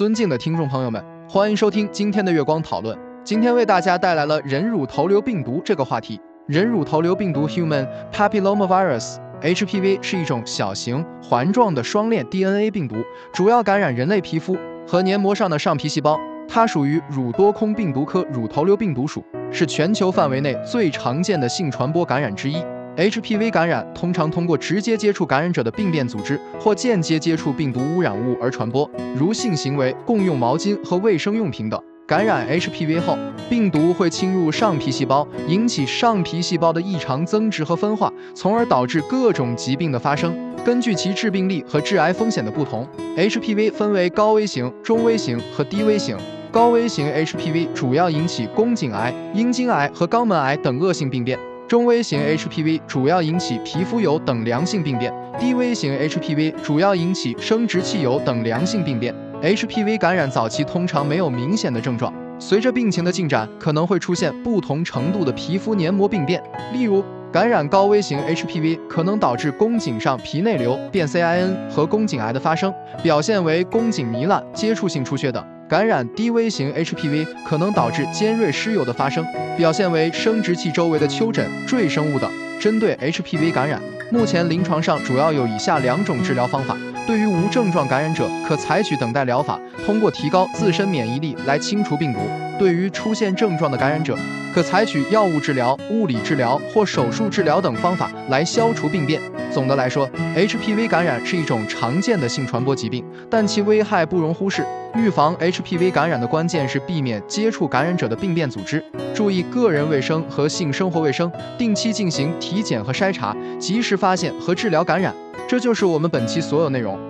尊敬的听众朋友们，欢迎收听今天的月光讨论。今天为大家带来了人乳头瘤病毒这个话题。人乳头瘤病毒 （Human Papillomavirus，HPV） 是一种小型环状的双链 DNA 病毒，主要感染人类皮肤和黏膜上的上皮细胞。它属于乳多空病毒科乳头瘤病毒属，是全球范围内最常见的性传播感染之一。HPV 感染通常通过直接接触感染者的病变组织或间接接触病毒污染物而传播，如性行为、共用毛巾和卫生用品等。感染 HPV 后，病毒会侵入上皮细胞，引起上皮细胞的异常增殖和分化，从而导致各种疾病的发生。根据其致病力和致癌风险的不同，HPV 分为高危型、中危型和低危型。高危型 HPV 主要引起宫颈癌、阴茎癌和肛门癌等恶性病变。中危型 HPV 主要引起皮肤疣等良性病变，低危型 HPV 主要引起生殖器疣等良性病变。HPV 感染早期通常没有明显的症状，随着病情的进展，可能会出现不同程度的皮肤黏膜病变。例如，感染高危型 HPV 可能导致宫颈上皮内瘤变 CIN 和宫颈癌的发生，表现为宫颈糜烂、接触性出血等。感染低危型 HPV 可能导致尖锐湿疣的发生，表现为生殖器周围的丘疹、赘生物等。针对 HPV 感染，目前临床上主要有以下两种治疗方法。对于无症状感染者，可采取等待疗法，通过提高自身免疫力来清除病毒；对于出现症状的感染者，可采取药物治疗、物理治疗或手术治疗等方法来消除病变。总的来说，HPV 感染是一种常见的性传播疾病，但其危害不容忽视。预防 HPV 感染的关键是避免接触感染者的病变组织，注意个人卫生和性生活卫生，定期进行体检和筛查，及时发现和治疗感染。这就是我们本期所有内容。